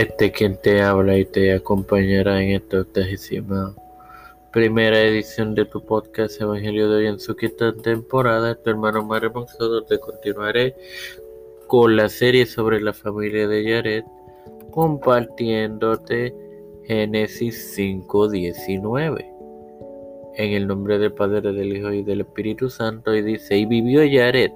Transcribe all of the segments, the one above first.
Este quien te habla y te acompañará en esta octagésima primera edición de tu podcast Evangelio de hoy en su quinta temporada. Tu hermano Mario Monzado te continuaré con la serie sobre la familia de Yaret, compartiéndote Génesis 5:19. En el nombre del Padre, del Hijo y del Espíritu Santo, y dice: Y vivió Yaret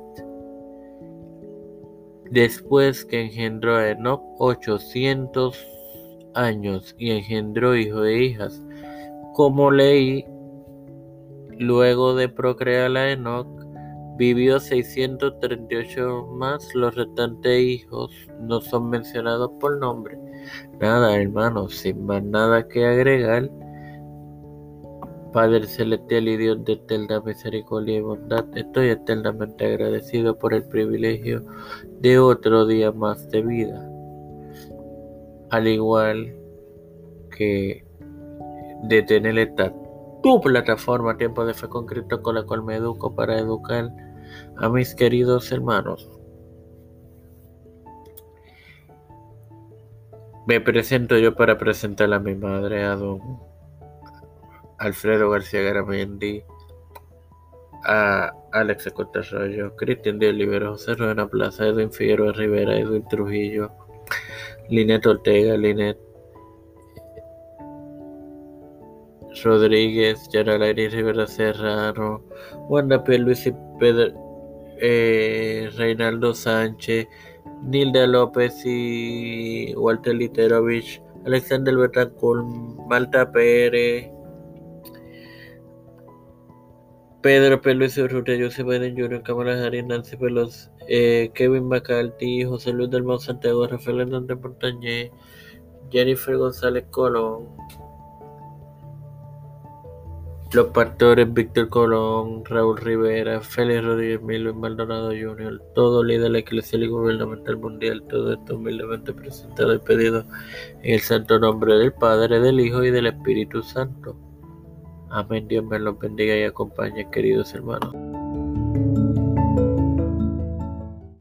después que engendró a Enoch ochocientos años y engendró hijos e hijas. Como leí, luego de procrear a Enoch, vivió 638 más, los restantes hijos no son mencionados por nombre. Nada, hermanos, sin más nada que agregar. Padre celestial y Dios de eterna misericordia y bondad, estoy eternamente agradecido por el privilegio de otro día más de vida. Al igual que de tener esta tu plataforma Tiempo de Fe con Cristo con la cual me educo para educar a mis queridos hermanos. Me presento yo para presentar a mi madre, a don Alfredo García Garamendi, a Alex Acosta Arroyo, Cristian de Olivero, José Ruena Plaza, Edwin Figueroa Rivera, Edwin Trujillo, Linet Ortega, Linet Rodríguez, Yaralairi Rivera Serrano, Wanda P. Luis y Pedro, eh, Reinaldo Sánchez, Nilda López y Walter Literovich, Alexander Betancourt, Malta Pérez, Pedro Peluso Urrutia, José Biden Jr., Kamala Harris, Nancy Pelosi, eh, Kevin McCarthy, José Luis del Monte Santiago, Rafael Hernández Montañez, Jennifer González Colón, los pastores Víctor Colón, Raúl Rivera, Félix Rodríguez Milo Maldonado Jr., todo líder eclesial y gubernamental mundial, todo esto humildemente presentado y pedido en el santo nombre del Padre, del Hijo y del Espíritu Santo. Amén. Dios me los bendiga y acompañe, queridos hermanos.